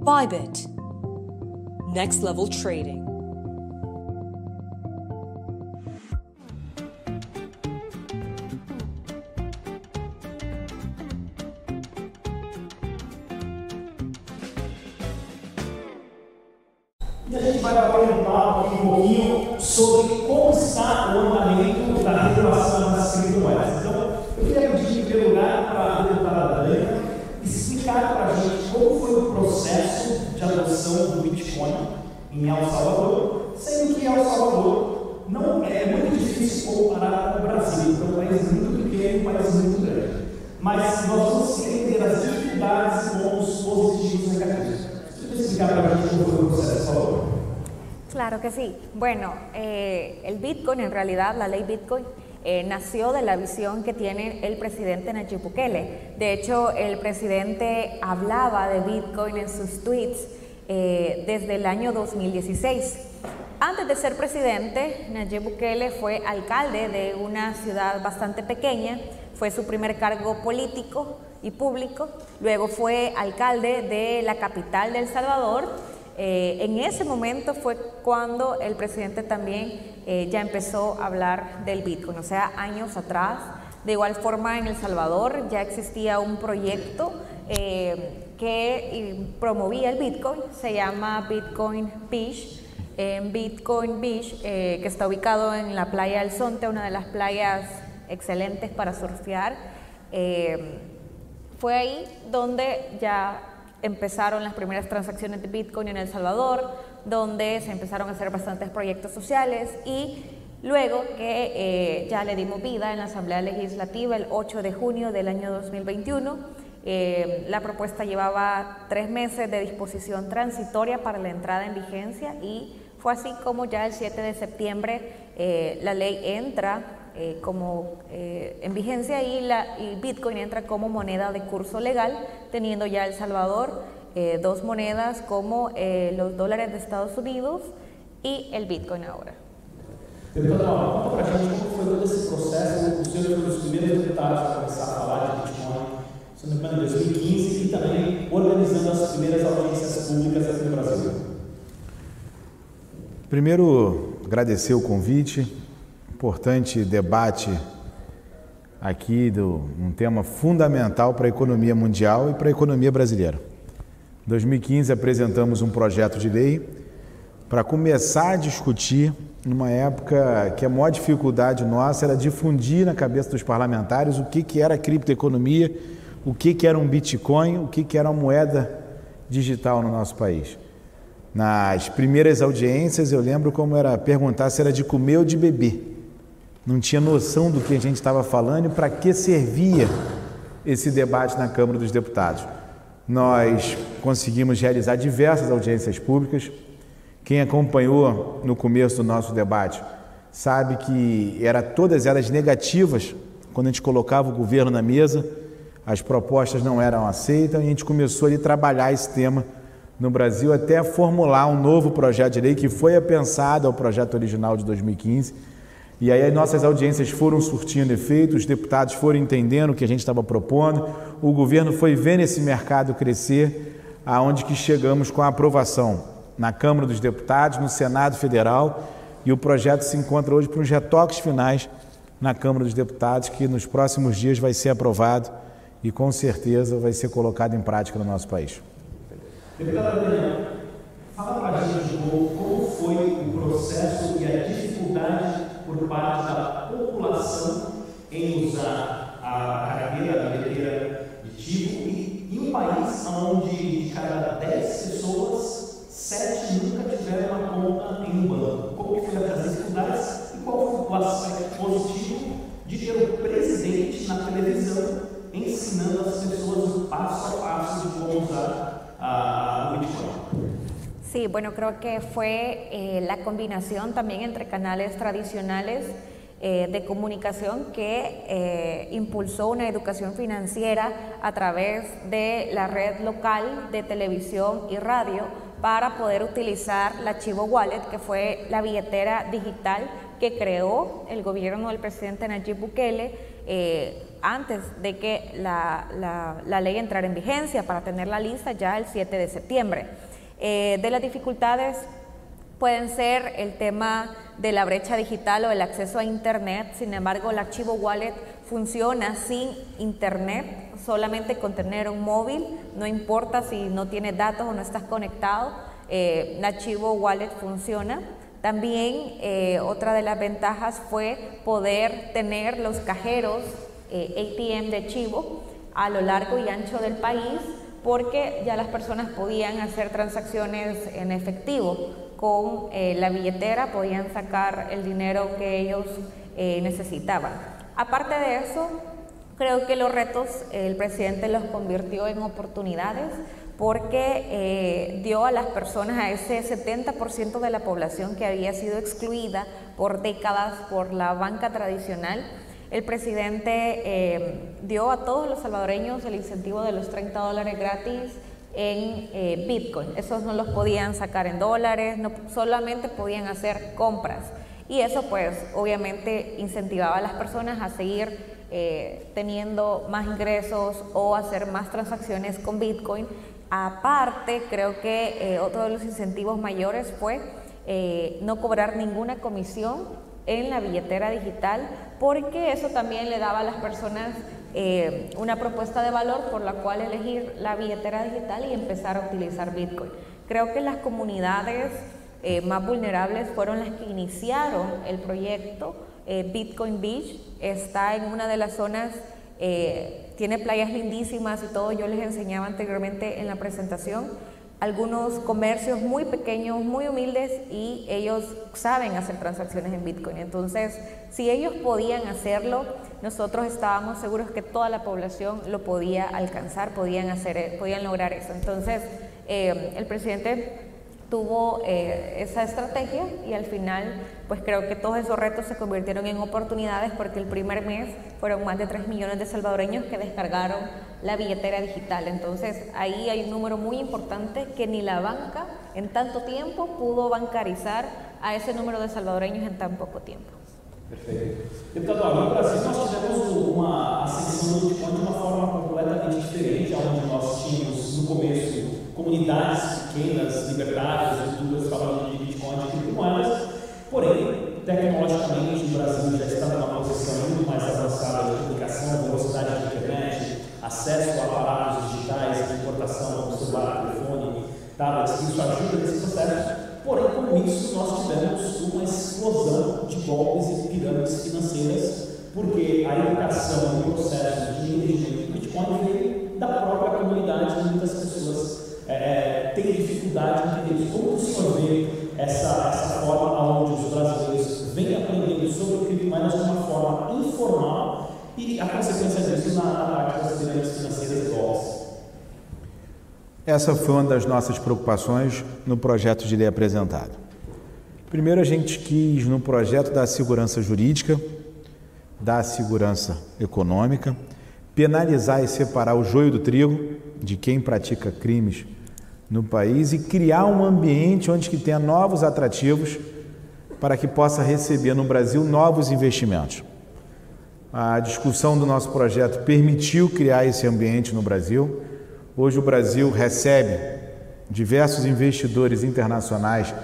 Bybit. Next level trading. Em El Salvador, sendo que El Salvador não é muito difícil comparar com o Brasil, é um país muito pequeno um país muito grande. Mas nós vamos entender as dificuldades e pontos positivos e negativos. Claro que sí. Bueno, eh, el Bitcoin, en realidad, la ley Bitcoin, eh, nació de la visión que tiene el presidente Nayib Bukele. De hecho, el presidente hablaba de Bitcoin en sus tweets eh, desde el año 2016. Antes de ser presidente, Nayib Bukele fue alcalde de una ciudad bastante pequeña, fue su primer cargo político y público, luego fue alcalde de la capital de El Salvador. Eh, en ese momento fue cuando el presidente también eh, ya empezó a hablar del Bitcoin, o sea, años atrás. De igual forma, en El Salvador ya existía un proyecto eh, que promovía el Bitcoin, se llama Bitcoin Beach. En Bitcoin Beach, que está ubicado en la playa del Sonte, una de las playas excelentes para surfear. Fue ahí donde ya empezaron las primeras transacciones de Bitcoin en El Salvador, donde se empezaron a hacer bastantes proyectos sociales y luego que eh, ya le dimos vida en la Asamblea Legislativa el 8 de junio del año 2021. Eh, la propuesta llevaba tres meses de disposición transitoria para la entrada en vigencia y fue así como ya el 7 de septiembre eh, la ley entra eh, como en vigencia y, la, Bitcoin entra como moneda de curso legal, teniendo ya El Salvador dos monedas como los dólares de Estados Unidos y el Bitcoin ahora. Em 2015, e também organizando as primeiras audiências públicas aqui no Brasil. Primeiro, agradecer o convite, importante debate aqui do um tema fundamental para a economia mundial e para a economia brasileira. Em 2015 apresentamos um projeto de lei para começar a discutir numa época que a maior dificuldade nossa era difundir na cabeça dos parlamentares o que, que era criptoeconomia, o que, que era um Bitcoin, o que, que era uma moeda digital no nosso país. Nas primeiras audiências eu lembro como era perguntar se era de comer ou de beber não tinha noção do que a gente estava falando e para que servia esse debate na Câmara dos Deputados. Nós conseguimos realizar diversas audiências públicas. Quem acompanhou no começo do nosso debate sabe que era todas elas negativas quando a gente colocava o governo na mesa, as propostas não eram aceitas e a gente começou a trabalhar esse tema no Brasil até formular um novo projeto de lei que foi apensado ao projeto original de 2015 e aí as nossas audiências foram surtindo efeito, os deputados foram entendendo o que a gente estava propondo, o governo foi vendo esse mercado crescer, aonde que chegamos com a aprovação na Câmara dos Deputados, no Senado Federal, e o projeto se encontra hoje para os retoques finais na Câmara dos Deputados, que nos próximos dias vai ser aprovado e com certeza vai ser colocado em prática no nosso país. Daniela, fala para a gente como Sí, bueno, creo que fue eh, la combinación también entre canales tradicionales eh, de comunicación que eh, impulsó una educación financiera a través de la red local de televisión y radio para poder utilizar la Chivo Wallet, que fue la billetera digital que creó el gobierno del presidente Nayib Bukele antes de que la, la, ley entrara en vigencia para tener la lista ya el 7 de septiembre. Eh, de las dificultades pueden ser el tema de la brecha digital o el acceso a Internet, sin embargo el archivo wallet funciona sin Internet, solamente con tener un móvil, no importa si no tienes datos o no estás conectado, eh, el archivo wallet funciona. También eh, otra de las ventajas fue poder tener los cajeros ATM de Chivo a lo largo y ancho del país porque ya las personas podían hacer transacciones en efectivo con eh, la billetera, podían sacar el dinero que ellos necesitaban. Aparte de eso, creo que los retos el presidente los convirtió en oportunidades porque eh, dio a las personas, a ese 70% de la población que había sido excluida por décadas por la banca tradicional, el presidente eh, dio a todos los salvadoreños el incentivo de los 30 dólares gratis en eh, Bitcoin. Esos no los podían sacar en dólares, no, solamente podían hacer compras. Y eso pues obviamente incentivaba a las personas a seguir teniendo más ingresos o hacer más transacciones con Bitcoin Aparte, creo que eh, otro de los incentivos mayores fue eh, no cobrar ninguna comisión en la billetera digital, porque eso también le daba a las personas eh, una propuesta de valor por la cual elegir la billetera digital y empezar a utilizar Bitcoin. Creo que las comunidades más vulnerables fueron las que iniciaron el proyecto. Bitcoin Beach está en una de las zonas tiene playas lindísimas y todo, yo les enseñaba anteriormente en la presentación, algunos comercios muy pequeños, muy humildes y ellos saben hacer transacciones en Bitcoin. Entonces, si ellos podían hacerlo, nosotros estábamos seguros que toda la población lo podía alcanzar, podían, hacer, podían lograr eso. Entonces, eh, el presidente tuvo eh, esa estrategia y al final pues creo que todos esos retos se convirtieron en oportunidades porque el primer mes fueron más de 3 millones de salvadoreños que descargaron la billetera digital. Entonces ahí hay un número muy importante que ni la banca en tanto tiempo pudo bancarizar a ese número de salvadoreños en tan poco tiempo. Perfeito. Deputado, aqui no Brasil nós tivemos uma ascensão do Bitcoin de uma forma completamente diferente, onde nós tínhamos no começo comunidades pequenas, libertárias, duas falando de Bitcoin e criptomoedas, porém, tecnologicamente o Brasil já está numa posição muito mais avançada de comunicação, velocidade de internet, acesso a aparatos digitais, importação celular, telefone, tablets, isso ajuda nesse processo. Porém, com isso, nós tivemos uma explosão de golpes e pirâmides financeiras, porque a educação e o processo de entendimento do Bitcoin veio da própria comunidade, muitas é, tem dificuldade de entender como o vê essa, essa forma onde os brasileiros vêm aprendendo sobre criptomoedas de uma forma informal e a consequência disso na, na parte das pirâmides financeiras golpes. Essa foi uma das nossas preocupações no projeto de lei apresentado. Primeiro, a gente quis, no projeto da segurança jurídica, da segurança econômica, penalizar e separar o joio do trigo de quem pratica crimes no país e criar um ambiente onde que tenha novos atrativos para que possa receber no Brasil novos investimentos. A discussão do nosso projeto permitiu criar esse ambiente no Brasil. Hoje o Brasil recebe diversos investidores internacionais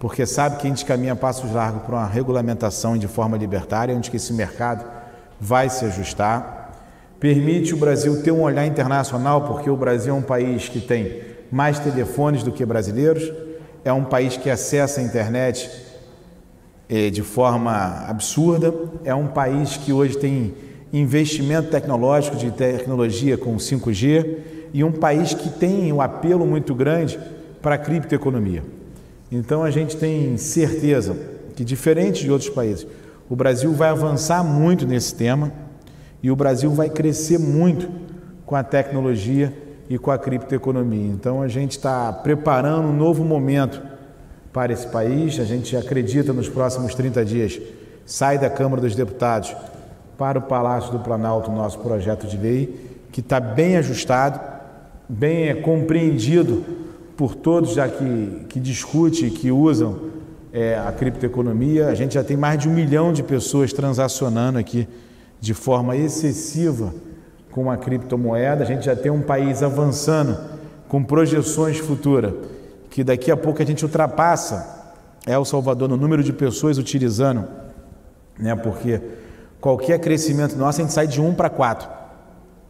porque sabe que a gente caminha passos largos para uma regulamentação de forma libertária, onde que esse mercado vai se ajustar. Permite o Brasil ter um olhar internacional, porque o Brasil é um país que tem mais telefones do que brasileiros, é um país que acessa a internet eh, de forma absurda, é um país que hoje tem investimento tecnológico de tecnologia com 5G e um país que tem um apelo muito grande para a criptoeconomia. Então a gente tem certeza que, diferente de outros países, o Brasil vai avançar muito nesse tema e o Brasil vai crescer muito com a tecnologia e com a criptoeconomia. Então a gente está preparando um novo momento para esse país. A gente acredita nos próximos 30 dias sai da Câmara dos Deputados para o Palácio do Planalto nosso projeto de lei, que está bem ajustado, bem é, compreendido por todos já que, que discutem, que usam é, a criptoeconomia. A gente já tem mais de um milhão de pessoas transacionando aqui de forma excessiva com a criptomoeda. A gente já tem um país avançando com projeções futuras, que daqui a pouco a gente ultrapassa El Salvador no número de pessoas utilizando, né? Porque qualquer crescimento nosso a gente sai de 1 para 4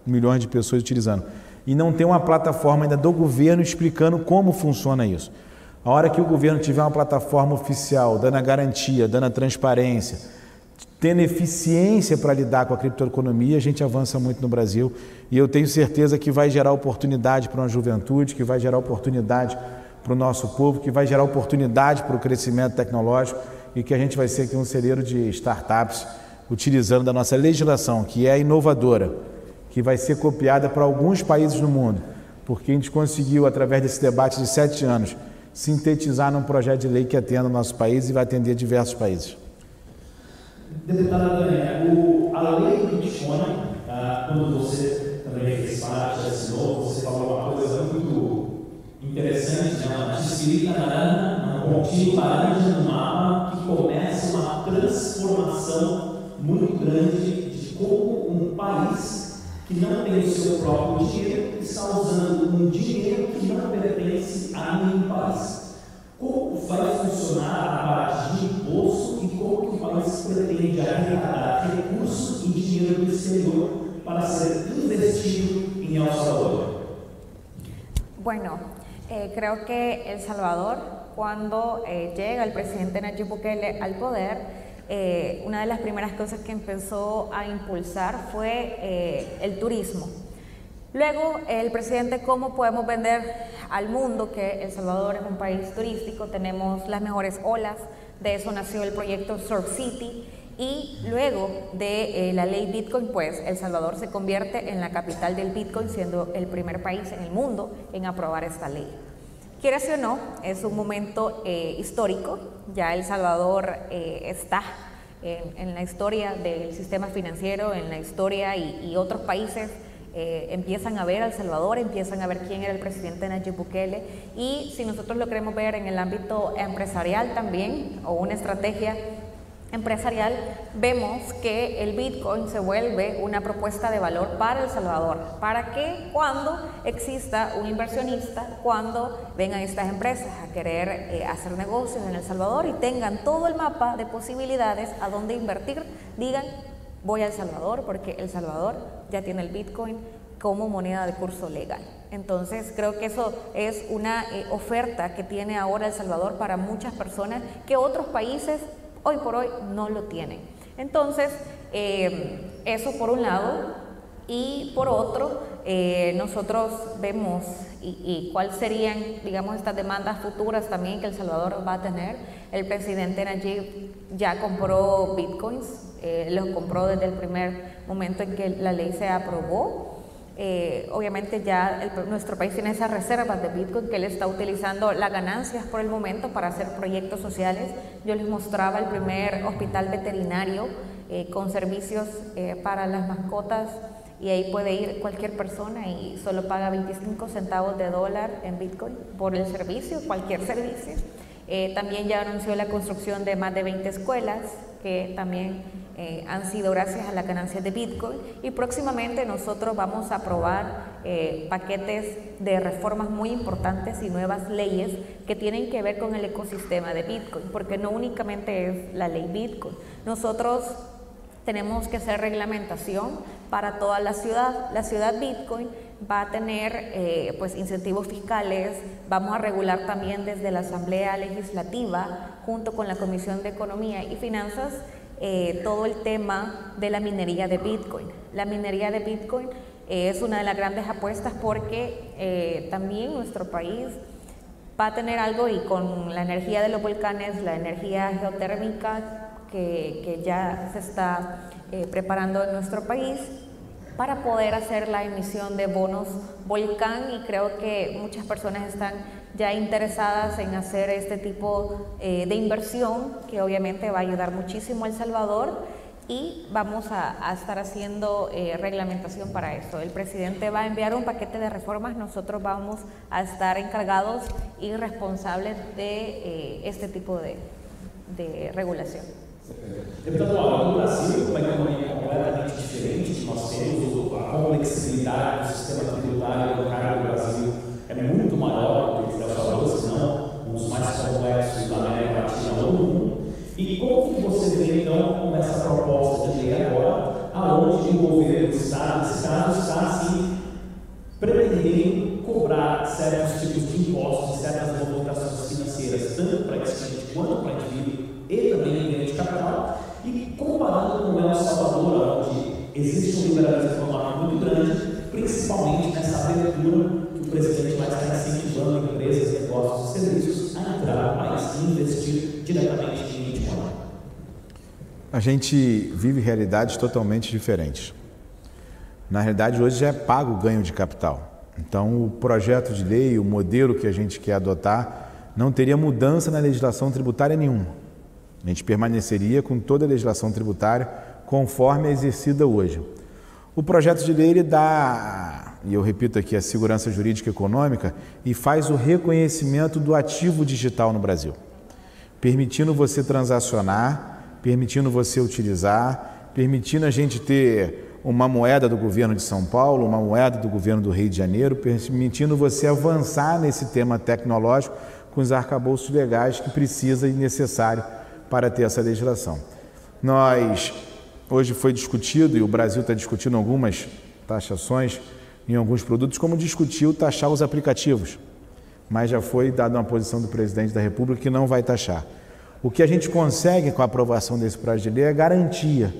milhões de pessoas utilizando. E não tem uma plataforma ainda do governo explicando como funciona isso. A hora que o governo tiver uma plataforma oficial, dando a garantia, dando a transparência, tendo eficiência para lidar com a criptoeconomia, a gente avança muito no Brasil e eu tenho certeza que vai gerar oportunidade para uma juventude, que vai gerar oportunidade para o nosso povo, que vai gerar oportunidade para o crescimento tecnológico e que a gente vai ser aqui um celeiro de startups utilizando da nossa legislação, que é inovadora, que vai ser copiada para alguns países no mundo, porque a gente conseguiu, através desse debate de sete anos, sintetizar num projeto de lei que atenda o nosso país e vai atender diversos países. Deputada Daniela, a lei do Bitcoin, ah, quando você também fez parte, assinou, você falou uma coisa muito interessante, né? uma descrita laranja, um pontinho laranja no mapa que começa uma transformação muito grande de como um país que não tem o seu próprio dinheiro está usando um dinheiro que não pertence a nenhum país. Como vai funcionar a parte de imposto país pretende arrecadar recursos e dinheiro do exterior para ser investido em El Salvador? Bueno, eh, creo que El Salvador, cuando eh, llega el presidente Nayib Bukele al poder, eh, una de las primeras cosas que empezó a impulsar fue el turismo. Luego, el presidente, ¿cómo podemos vender al mundo que El Salvador es un país turístico? Tenemos las mejores olas, de eso nació el proyecto Surf City y luego de eh, la ley Bitcoin, pues El Salvador se convierte en la capital del Bitcoin, siendo el primer país en el mundo en aprobar esta ley. Quiera o no, es un momento eh, histórico, ya El Salvador eh, está en, la historia del sistema financiero, en la historia y otros países eh, empiezan a ver a El Salvador, empiezan a ver quién era el presidente Nayib Bukele. Y si nosotros lo queremos ver en el ámbito empresarial también o una estrategia empresarial, vemos que el Bitcoin se vuelve una propuesta de valor para El Salvador, para que cuando exista un inversionista, cuando vengan estas empresas a querer eh, hacer negocios en El Salvador y tengan todo el mapa de posibilidades a dónde invertir, digan, voy a El Salvador porque El Salvador ya tiene el Bitcoin como moneda de curso legal. Entonces creo que eso es una eh, oferta que tiene ahora El Salvador para muchas personas que otros países hoy por hoy no lo tienen. Entonces, eh, eso por un lado. Y por otro, eh, nosotros vemos y, y cuáles serían, digamos, estas demandas futuras también que El Salvador va a tener. El presidente Najib ya compró bitcoins, eh, los compró desde el primer momento en que la ley se aprobó. Eh, obviamente ya nuestro país tiene esas reservas de Bitcoin que él está utilizando las ganancias por el momento para hacer proyectos sociales. Yo les mostraba el primer hospital veterinario eh, con servicios para las mascotas y ahí puede ir cualquier persona y solo paga 25 centavos de dólar en Bitcoin por el servicio, cualquier servicio. también ya anunció la construcción de más de 20 escuelas que también eh, han sido gracias a la ganancia de Bitcoin y próximamente nosotros vamos a aprobar eh, paquetes de reformas muy importantes y nuevas leyes que tienen que ver con el ecosistema de Bitcoin, porque no únicamente es la ley Bitcoin. Nosotros tenemos que hacer reglamentación para toda la ciudad. La ciudad Bitcoin va a tener eh, pues incentivos fiscales, vamos a regular también desde la Asamblea Legislativa junto con la Comisión de Economía y Finanzas eh, todo el tema de la minería de Bitcoin. La minería de Bitcoin es una de las grandes apuestas porque eh, también nuestro país va a tener algo y con la energía de los volcanes, la energía geotérmica que, ya se está eh, preparando en nuestro país, para poder hacer la emisión de bonos volcán y creo que muchas personas están ya interesadas en hacer este tipo eh, de inversión que obviamente va a ayudar muchísimo a El Salvador y vamos a, estar haciendo eh, reglamentación para eso. El presidente va a enviar un paquete de reformas, nosotros vamos a estar encargados y responsables de este tipo de, de regulación. Deputado Laura, no Brasil, uma economia completamente diferente nós temos, a complexibilidade do sistema tributário local do Brasil é muito maior do que o El Salvador, se não um dos mais complexos da América Latina ou do mundo. E como que você vê, então, com essa proposta de lei agora, aonde o governo do Estado, esse caso, está, assim, pretendendo cobrar certos tipos de impostos certas movimentações financeiras, tanto para cliente quanto para indivíduo e também em de capital, e comparando com o El Salvador, onde existe um liberalismo econômico muito grande, principalmente nessa abertura que o presidente vai estar incentivando empresas, negócios e serviços a entrar no país e investir diretamente em Bitcoin. A gente vive realidades totalmente diferentes. Na realidade, hoje já é pago o ganho de capital. Então, o projeto de lei, o modelo que a gente quer adotar, não teria mudança na legislação tributária nenhuma. A gente permaneceria com toda a legislação tributária conforme é exercida hoje. O projeto de lei ele dá, e eu repito aqui, a segurança jurídica e econômica e faz o reconhecimento do ativo digital no Brasil, permitindo você transacionar, permitindo você utilizar, permitindo a gente ter uma moeda do governo de São Paulo, uma moeda do governo do Rio de Janeiro, permitindo você avançar nesse tema tecnológico com os arcabouços legais que precisa e necessário para ter essa legislação. Nós, hoje foi discutido, e o Brasil está discutindo algumas taxações em alguns produtos, como discutiu taxar os aplicativos, mas já foi dada uma posição do presidente da República que não vai taxar. O que a gente consegue com a aprovação desse projeto de lei é garantia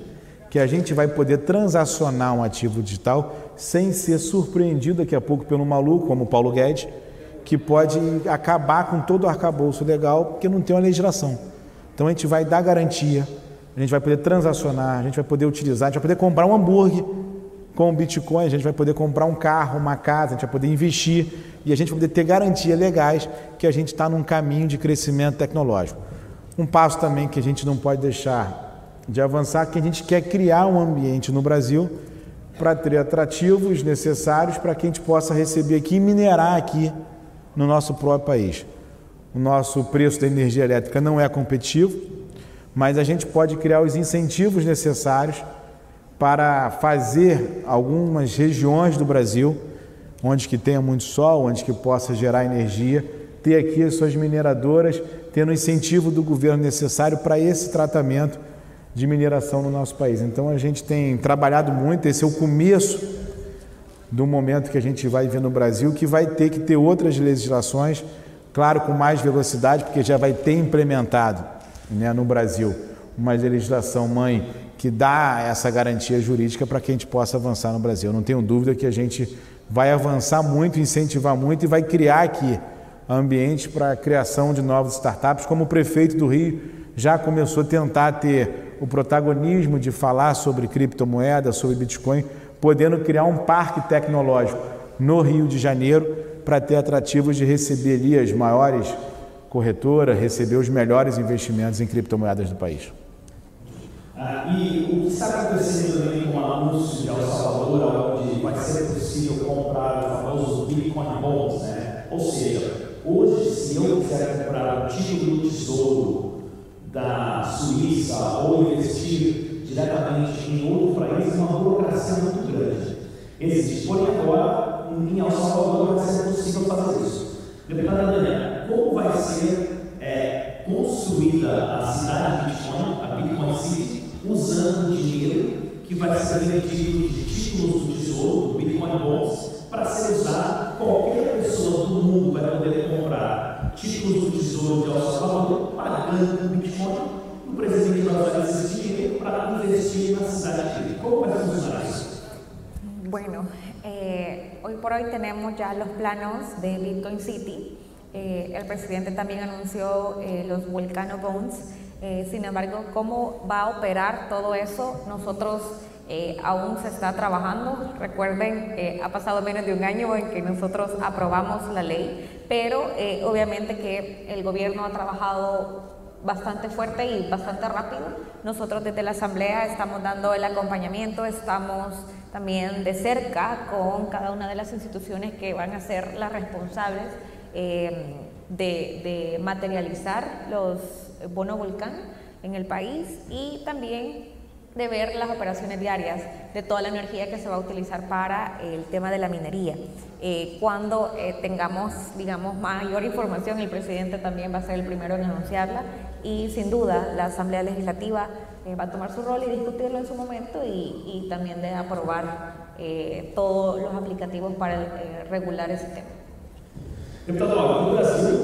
que a gente vai poder transacionar um ativo digital sem ser surpreendido daqui a pouco pelo maluco, como Paulo Guedes, que pode acabar com todo o arcabouço legal porque não tem uma legislação. Então a gente vai dar garantia, a gente vai poder transacionar, a gente vai poder utilizar, a gente vai poder comprar um hambúrguer com o Bitcoin, a gente vai poder comprar um carro, uma casa, a gente vai poder investir e a gente vai poder ter garantias legais que a gente está num caminho de crescimento tecnológico. Um passo também que a gente não pode deixar de avançar que a gente quer criar um ambiente no Brasil para ter atrativos necessários para que a gente possa receber aqui e minerar aqui no nosso próprio país. O nosso preço da energia elétrica não é competitivo, mas a gente pode criar os incentivos necessários para fazer algumas regiões do Brasil, onde que tenha muito sol, onde que possa gerar energia, ter aqui as suas mineradoras, tendo o incentivo do governo necessário para esse tratamento de mineração no nosso país. Então a gente tem trabalhado muito, esse é o começo do momento que a gente vai ver no Brasil, que vai ter que ter outras legislações, claro, com mais velocidade, porque já vai ter implementado né, no Brasil uma legislação mãe que dá essa garantia jurídica para que a gente possa avançar no Brasil. Não tenho dúvida que a gente vai avançar muito, incentivar muito e vai criar aqui ambiente para a criação de novas startups, como o prefeito do Rio já começou a tentar ter o protagonismo de falar sobre criptomoeda, sobre Bitcoin, podendo criar um parque tecnológico no Rio de Janeiro para ter atrativos de receber ali as maiores corretoras, receber os melhores investimentos em criptomoedas do país. Ah, e o que está acontecendo também com o anúncio de El Salvador, onde vai ser possível comprar o famoso Bitcoin Bonds, né? Ou seja, hoje, se eu quiser comprar o título do tesouro da Suíça ou investir diretamente em outro país, é uma burocracia muito grande. Existe, porém agora, em El Salvador vai ser possível fazer isso. Deputada Daniela, como vai ser é, construída a cidade de Bitcoin, a Bitcoin City, usando dinheiro que vai ser emitido de títulos do tesouro, Bitcoin Bonds, para ser usado, qualquer pessoa do mundo vai poder comprar títulos do tesouro de El Salvador, pagando Bitcoin, o presidente vai usar esse dinheiro para investir na cidade dele. Como vai funcionar isso? Bueno, eh, hoy por hoy tenemos ya los planos de Bitcoin City. Eh, el presidente también anunció eh, los Volcano Bonds. Eh, sin embargo, ¿cómo va a operar todo eso? Nosotros aún se está trabajando. Recuerden, ha pasado menos de un año en que nosotros aprobamos la ley, pero obviamente que el gobierno ha trabajado bastante fuerte y bastante rápido. Nosotros desde la Asamblea estamos dando el acompañamiento, estamos también de cerca con cada una de las instituciones que van a ser las responsables de, de materializar los bonos volcán en el país y también de ver las operaciones diarias de toda la energía que se va a utilizar para el tema de la minería. Eh, cuando eh, tengamos, digamos, mayor información, el presidente también va a ser el primero en anunciarla y sin duda la Asamblea Legislativa eh, va a tomar su rol y discutirlo en su momento y, y también de aprobar todos los aplicativos para regular ese tema. Deputado, no Brasil,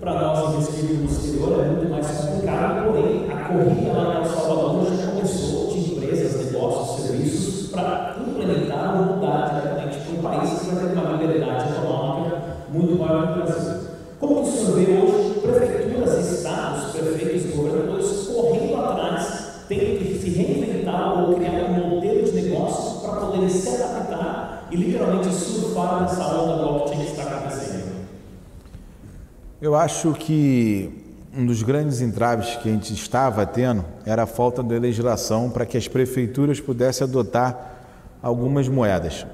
para nós investidores no exterior, é muito mais complicado, porém a corrida lá em El Salvador já começou de empresas, negócios, serviços para implementar ou mudar diretamente para um país que vai ter uma liberdade econômica muito maior que o Brasil. Como o senhor vê hoje prefeituras, estados, prefeitos, governadores correndo atrás, tendo que se reinventar ou criar um modelo de negócio para poder se adaptar e literalmente surfar nessa onda blockchain que está acontecendo? Eu acho que um dos grandes entraves que a gente estava tendo era a falta de legislação para que as prefeituras pudessem adotar algumas moedas.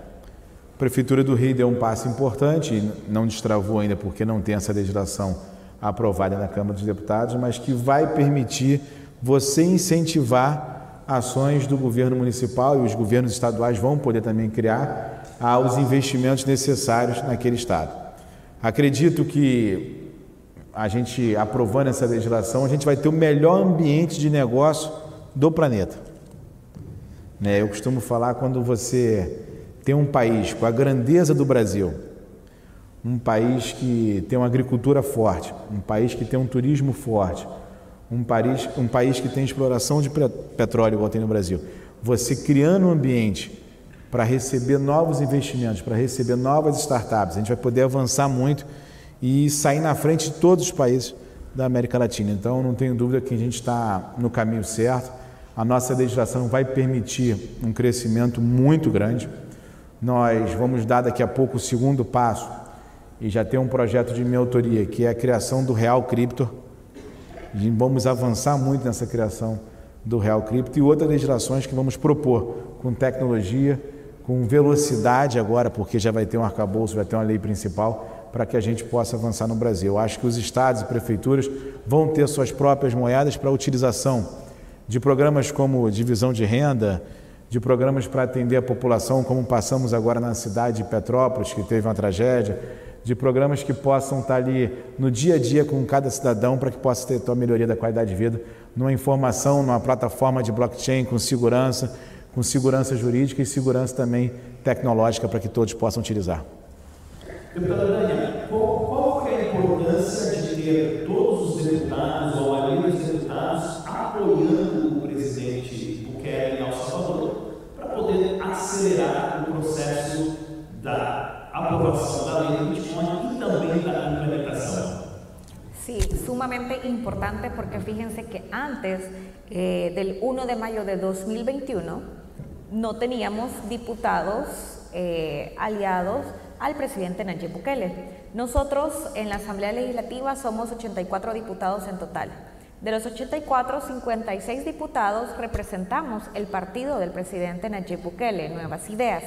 A Prefeitura do Rio deu um passo importante, não destravou ainda porque não tem essa legislação aprovada na Câmara dos Deputados, mas que vai permitir você incentivar ações do governo municipal e os governos estaduais vão poder também criar aos investimentos necessários naquele estado. Acredito que a gente aprovando essa legislação, a gente vai ter o melhor ambiente de negócio do planeta. Né? Eu costumo falar quando você tem um país com a grandeza do Brasil, um país que tem uma agricultura forte, um país que tem um turismo forte, um país, um país que tem exploração de petróleo igual tem no Brasil. Você criando um ambiente para receber novos investimentos, para receber novas startups, a gente vai poder avançar muito e sair na frente de todos os países da América Latina. Então, não tenho dúvida que a gente está no caminho certo. A nossa legislação vai permitir um crescimento muito grande. Nós vamos dar daqui a pouco o segundo passo e já tem um projeto de minha autoria, que é a criação do Real Cripto. E vamos avançar muito nessa criação do Real Cripto e outras legislações que vamos propor com tecnologia, com velocidade agora, porque já vai ter um arcabouço, vai ter uma lei principal para que a gente possa avançar no Brasil. Acho que os estados e prefeituras vão ter suas próprias moedas para a utilização de programas como divisão de renda, de programas para atender a população, como passamos agora na cidade de Petrópolis, que teve uma tragédia, de programas que possam estar ali no dia a dia com cada cidadão para que possa ter a melhoria da qualidade de vida, numa informação, numa plataforma de blockchain com segurança, com segurança jurídica e segurança também tecnológica para que todos possam utilizar. Deputada qual, qual é a importância de ter todos os deputados, ou a maioria dos deputados, apoiando o presidente Bukele El Salvador, para poder acelerar o processo da aprovação da lei do Bitcoin e também da implementação? Sí, sumamente importante porque fíjense que antes eh, del 1 de mayo de 2021 no teníamos diputados eh, aliados al presidente Nayib Bukele. Nosotros en la Asamblea Legislativa somos 84 diputados en total. De los 84, 56 diputados representamos el partido del presidente Nayib Bukele, Nuevas Ideas.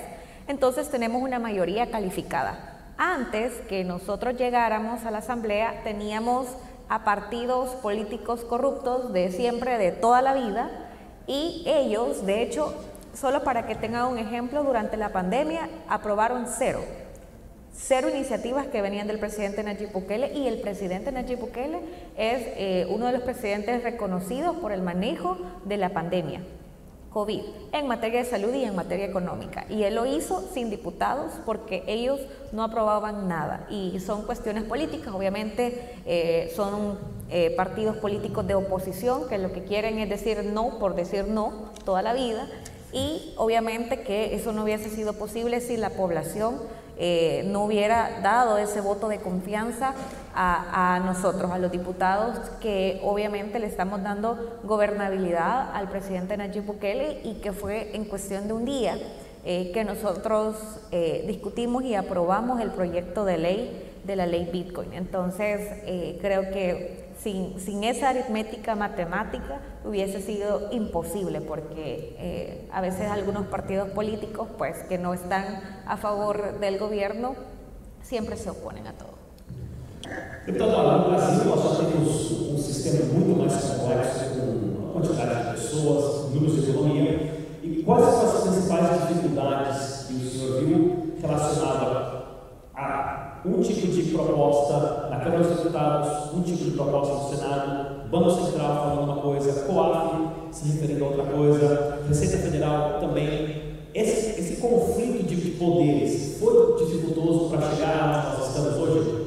Entonces tenemos una mayoría calificada. Antes que nosotros llegáramos a la Asamblea teníamos a partidos políticos corruptos de siempre, de toda la vida, y ellos, de hecho, solo para que tengan un ejemplo, durante la pandemia aprobaron cero cero iniciativas que venían del presidente Nayib Bukele y el presidente Nayib Bukele es eh, uno de los presidentes reconocidos por el manejo de la pandemia COVID en materia de salud y en materia económica. Y él lo hizo sin diputados porque ellos no aprobaban nada. Y son cuestiones políticas, obviamente eh, son eh, partidos políticos de oposición que lo que quieren es decir no por decir no toda la vida. Y obviamente que eso no hubiese sido posible si la población eh, no hubiera dado ese voto de confianza a, nosotros, a los diputados, que obviamente le estamos dando gobernabilidad al presidente Nayib Bukele y que fue en cuestión de un día eh, que nosotros eh, discutimos y aprobamos el proyecto de ley de la ley Bitcoin. Entonces, creo que sin, esa aritmética matemática hubiese sido imposible porque eh, a veces algunos partidos políticos pues que no están a favor del gobierno siempre se oponen a todo. Deputado, no Brasil nós já temos um sistema muito mais complexo com quantidade de pessoas, números de economia, e quais são as principais dificuldades um tipo de proposta na Câmara dos Deputados, um tipo de proposta no Senado, Banco Central falando uma coisa, COAF se referindo a outra coisa, Receita Federal também. Esse, esse conflito de poderes foi dificultoso para chegar onde nós estamos hoje?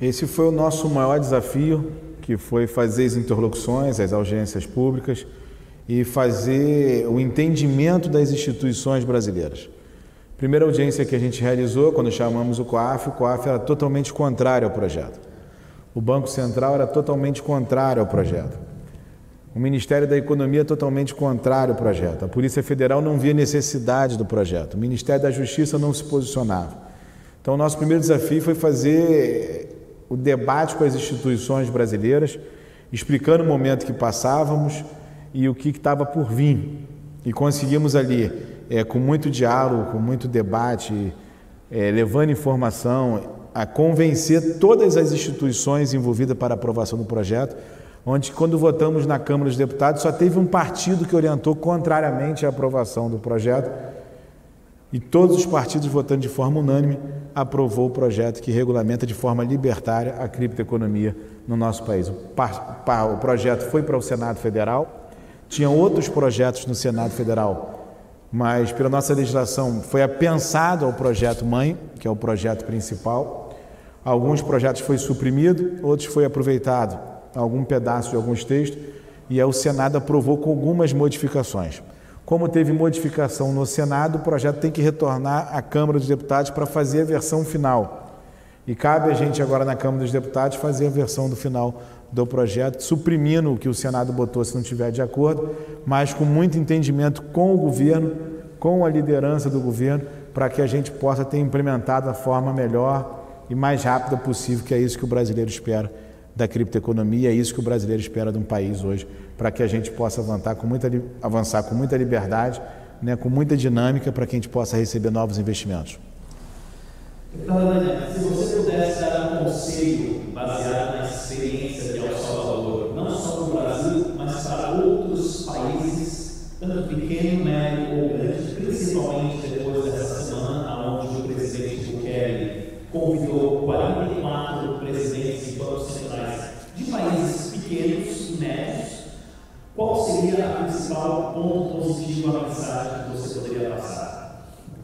Esse foi o nosso maior desafio, que foi fazer as interlocuções, as audiências públicas e fazer o entendimento das instituições brasileiras. Primeira audiência que a gente realizou, quando chamamos o COAF, o COAF era totalmente contrário ao projeto. O Banco Central era totalmente contrário ao projeto. O Ministério da Economia totalmente contrário ao projeto. A Polícia Federal não via necessidade do projeto. O Ministério da Justiça não se posicionava. Então, nosso primeiro desafio foi fazer o debate com as instituições brasileiras, explicando o momento que passávamos e o que estava por vir. E conseguimos ali é, com muito diálogo, com muito debate, é, levando informação, a convencer todas as instituições envolvidas para aprovação do projeto, onde quando votamos na Câmara dos Deputados só teve um partido que orientou contrariamente à aprovação do projeto e todos os partidos votando de forma unânime aprovou o projeto que regulamenta de forma libertária a criptoeconomia no nosso país. O, o projeto foi para o Senado Federal, tinha outros projetos no Senado Federal mas pela nossa legislação foi apensado ao projeto mãe, que é o projeto principal. Alguns projetos foi suprimido, outros foi aproveitado algum pedaço de alguns textos e o Senado aprovou com algumas modificações. Como teve modificação no Senado, o projeto tem que retornar à Câmara dos Deputados para fazer a versão final. E cabe a gente agora na Câmara dos Deputados fazer a versão do final do projeto, suprimindo o que o Senado botou se não tiver de acordo, mas com muito entendimento com o governo, com a liderança do governo, para que a gente possa ter implementado a forma melhor e mais rápida possível, que é isso que o brasileiro espera da criptoeconomia, é isso que o brasileiro espera de um país hoje, para que a gente possa avançar com muita, avançar com muita liberdade, né, com muita dinâmica, para que a gente possa receber novos investimentos. Então, se você pudesse dar um conselho baseado tanto pequeno, médio ou grande, principalmente depois dessa semana, onde o presidente Bukele convidou 44 presidentes e centrais de países pequenos e médios, qual seria a principal ponto positivo, a mensagem que você poderia passar?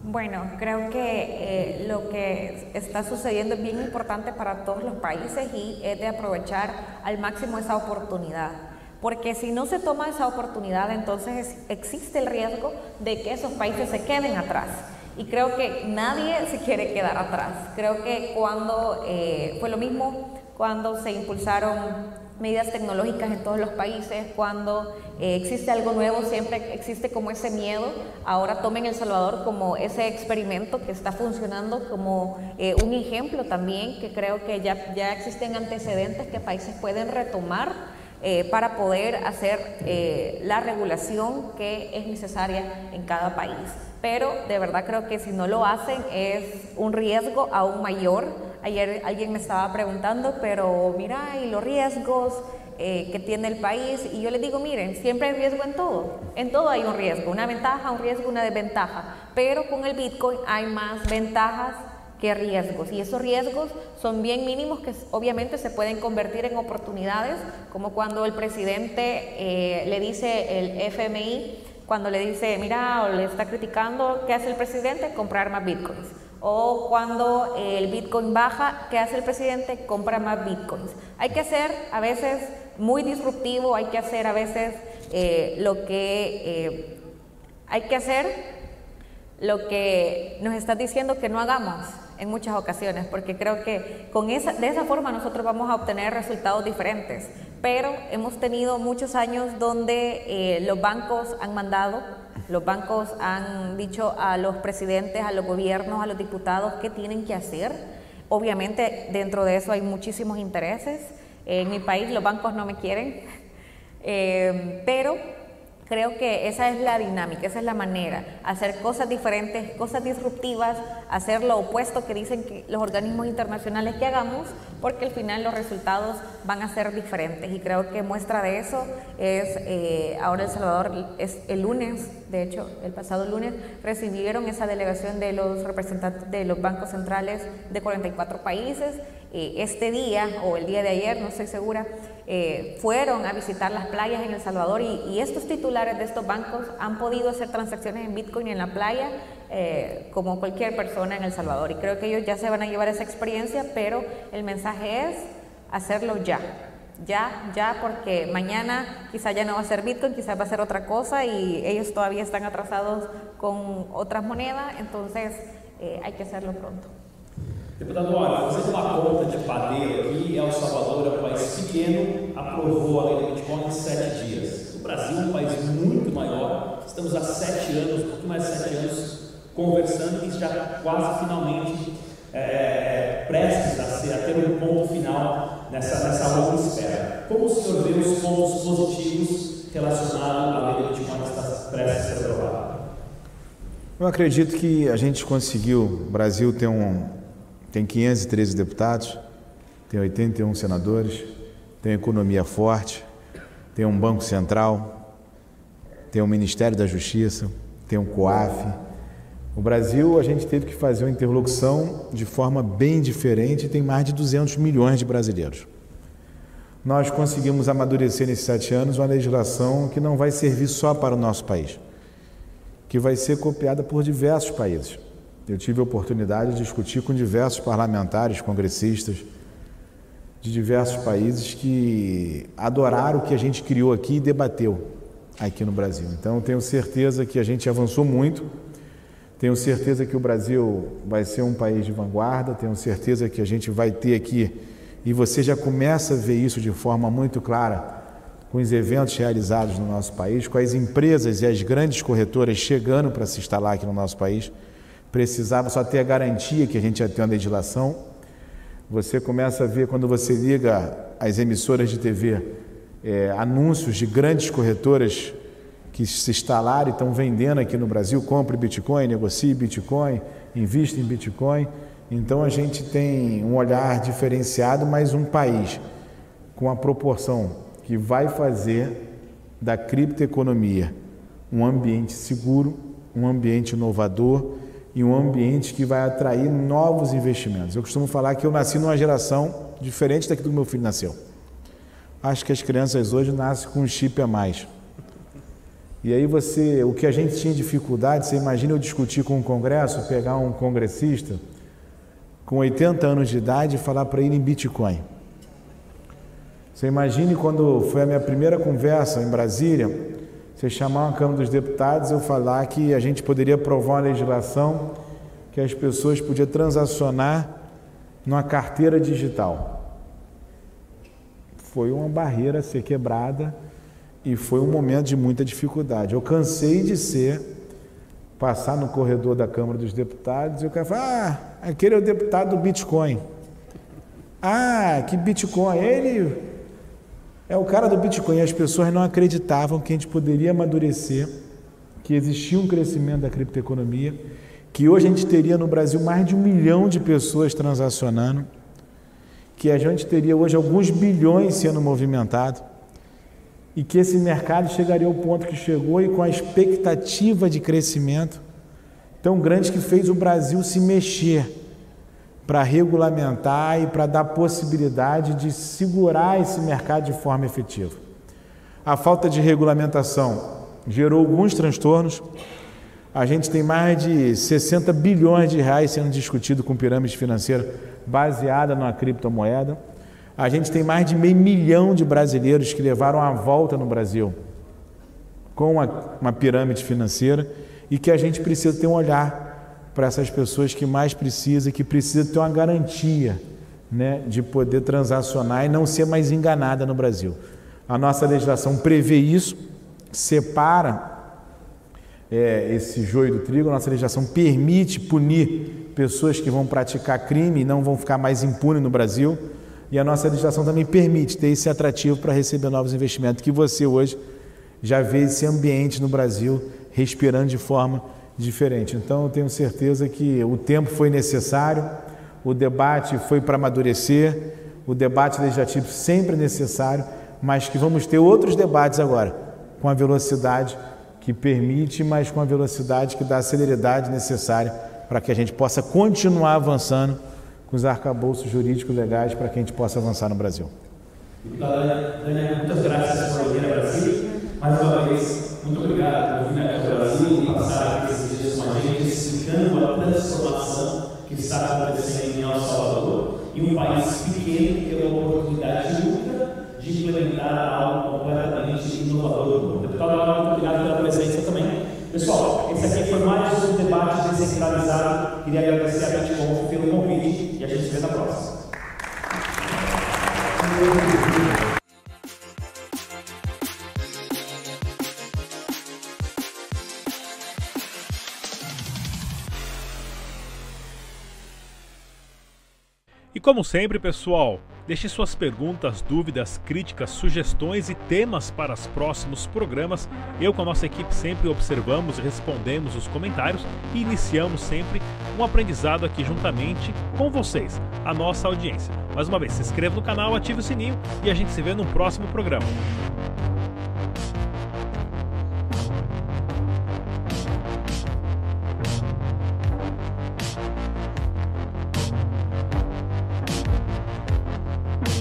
Bueno, creo que eh, lo que está sucediendo es bien importante para todos los países y es de aprovechar al máximo esa oportunidad. Porque si no se toma esa oportunidad, entonces existe el riesgo de que esos países se queden atrás. Y creo que nadie se quiere quedar atrás. Creo que cuando eh, fue lo mismo cuando se impulsaron medidas tecnológicas en todos los países, cuando eh, existe algo nuevo, siempre existe como ese miedo. Ahora tomen El Salvador como ese experimento que está funcionando como eh, un ejemplo también, que creo que ya, ya existen antecedentes que países pueden retomar eh, para poder hacer la regulación que es necesaria en cada país. Pero de verdad creo que si no lo hacen es un riesgo aún mayor Ayer alguien me estaba preguntando, pero mira, y los riesgos eh, que tiene el país. Y yo les digo, miren, siempre hay riesgo en todo. En todo hay un riesgo, una ventaja, un riesgo, una desventaja. Pero con el Bitcoin hay más ventajas que riesgos. Y esos riesgos son bien mínimos que obviamente se pueden convertir en oportunidades, como cuando el presidente eh, le dice el FMI, cuando le dice, mira, o le está criticando, ¿qué hace el presidente? Comprar más bitcoins. O cuando el Bitcoin baja, ¿qué hace el presidente? Compra más Bitcoins. Hay que hacer a veces muy disruptivo, hay que hacer a veces eh, lo que eh, hay que hacer lo que nos estás diciendo que no hagamos en muchas ocasiones, porque creo que con esa, de esa forma nosotros vamos a obtener resultados diferentes. Pero hemos tenido muchos años donde eh, los bancos han mandado los bancos han dicho a los presidentes, a los gobiernos, a los diputados qué tienen que hacer. Obviamente dentro de eso hay muchísimos intereses. En mi país los bancos no me quieren, eh, pero Creo que esa es la dinámica, esa es la manera, hacer cosas diferentes, cosas disruptivas, hacer lo opuesto que dicen que los organismos internacionales que hagamos, porque al final los resultados van a ser diferentes. Y creo que muestra de eso es, eh, ahora El Salvador, es el lunes, de hecho, el pasado lunes, recibieron esa delegación de los representantes de los bancos centrales de 44 países. Eh, este día, o el día de ayer, no estoy segura, eh, fueron a visitar las playas en El Salvador y, estos titulares de estos bancos han podido hacer transacciones en Bitcoin en la playa eh, como cualquier persona en El Salvador. Y creo que ellos ya se van a llevar esa experiencia, pero el mensaje es hacerlo ya. Ya, ya, porque mañana quizá ya no va a ser Bitcoin, quizás va a ser otra cosa y ellos todavía están atrasados con otras monedas, entonces hay que hacerlo pronto. Deputado, olha, fazendo uma conta de padeiro aqui, El Salvador é um país pequeno, aprovou a lei do Bitcoin em sete dias. O Brasil é um país muito maior, estamos há sete anos, um pouco mais de sete anos, conversando e já quase finalmente é, é, prestes a, ser, a ter um ponto final nessa, nessa longa espera. Como o senhor vê os pontos positivos relacionados à lei do Bitcoin que está prestes a ser aprovada? Eu acredito que a gente conseguiu, o Brasil tem um, tem 513 deputados, tem 81 senadores, tem economia forte, tem um Banco Central, tem um Ministério da Justiça, tem um COAF. O Brasil, a gente teve que fazer uma interlocução de forma bem diferente tem mais de 200 milhões de brasileiros. Nós conseguimos amadurecer nesses sete anos uma legislação que não vai servir só para o nosso país, que vai ser copiada por diversos países. Eu tive a oportunidade de discutir com diversos parlamentares, congressistas de diversos países que adoraram o que a gente criou aqui e debateu aqui no Brasil. Então, tenho certeza que a gente avançou muito. Tenho certeza que o Brasil vai ser um país de vanguarda. Tenho certeza que a gente vai ter aqui, e você já começa a ver isso de forma muito clara com os eventos realizados no nosso país, com as empresas e as grandes corretoras chegando para se instalar aqui no nosso país precisava só ter a garantia que a gente ia ter uma legislação. Você começa a ver quando você liga as emissoras de TV, é, anúncios de grandes corretoras que se instalaram e estão vendendo aqui no Brasil, compre Bitcoin, negocie Bitcoin, invista em Bitcoin. Então a gente tem um olhar diferenciado, mas um país com a proporção que vai fazer da criptoeconomia um ambiente seguro, um ambiente inovador em um ambiente que vai atrair novos investimentos. Eu costumo falar que eu nasci numa geração diferente daquilo que meu filho nasceu. Acho que as crianças hoje nascem com um chip a mais. E aí você, o que a gente tinha dificuldade, você imagina eu discutir com um congresso, pegar um congressista com 80 anos de idade e falar para ele em Bitcoin. Você imagine quando foi a minha primeira conversa em Brasília, você chamar uma Câmara dos Deputados, eu falar que a gente poderia aprovar uma legislação que as pessoas podiam transacionar numa carteira digital. Foi uma barreira a ser quebrada e foi um momento de muita dificuldade. Eu cansei de ser, passar no corredor da Câmara dos Deputados e o cara falar, ah, aquele é o deputado do Bitcoin. Ah, que Bitcoin? Ele é o cara do Bitcoin. As pessoas não acreditavam que a gente poderia amadurecer, que existia um crescimento da criptoeconomia, que hoje a gente teria no Brasil mais de um milhão de pessoas transacionando, que a gente teria hoje alguns bilhões sendo movimentados e que esse mercado chegaria ao ponto que chegou e com a expectativa de crescimento tão grande que fez o Brasil se mexer para regulamentar e para dar possibilidade de segurar esse mercado de forma efetiva. A falta de regulamentação gerou alguns transtornos. A gente tem mais de 60 bilhões de reais sendo discutido com pirâmide financeira baseada numa criptomoeda. A gente tem mais de meio milhão de brasileiros que levaram a volta no Brasil com uma, uma pirâmide financeira e que a gente precisa ter um olhar para essas pessoas que mais precisam, que precisam ter uma garantia né, de poder transacionar e não ser mais enganada no Brasil. A nossa legislação prevê isso, separa é, esse joio do trigo, a nossa legislação permite punir pessoas que vão praticar crime e não vão ficar mais impunes no Brasil. E a nossa legislação também permite ter esse atrativo para receber novos investimentos, que você hoje já vê esse ambiente no Brasil respirando de forma diferente. Então, eu tenho certeza que o tempo foi necessário, o debate foi para amadurecer, o debate legislativo sempre é necessário, mas que vamos ter outros debates agora, com a velocidade que permite, mas com a velocidade que dá a celeridade necessária para que a gente possa continuar avançando com os arcabouços jurídicos legais para que a gente possa avançar no Brasil. Deputada Daniela, muitas graças por vir Brasil. Mais uma vez, muito obrigado por vir ao Brasil e passar explicando a transformação que está acontecendo em El Salvador e um país pequeno que tem uma oportunidade única de implementar algo completamente inovador. Deputado, muito obrigado pela presença também. Pessoal, esse aqui foi mais um debate descentralizado. Queria agradecer a Bitconf pelo convite e a gente se vê na próxima. Como sempre, pessoal, deixe suas perguntas, dúvidas, críticas, sugestões e temas para os próximos programas. Eu com a nossa equipe sempre observamos e respondemos os comentários e iniciamos sempre um aprendizado aqui juntamente com vocês, a nossa audiência. Mais uma vez, se inscreva no canal, ative o sininho e a gente se vê no próximo programa.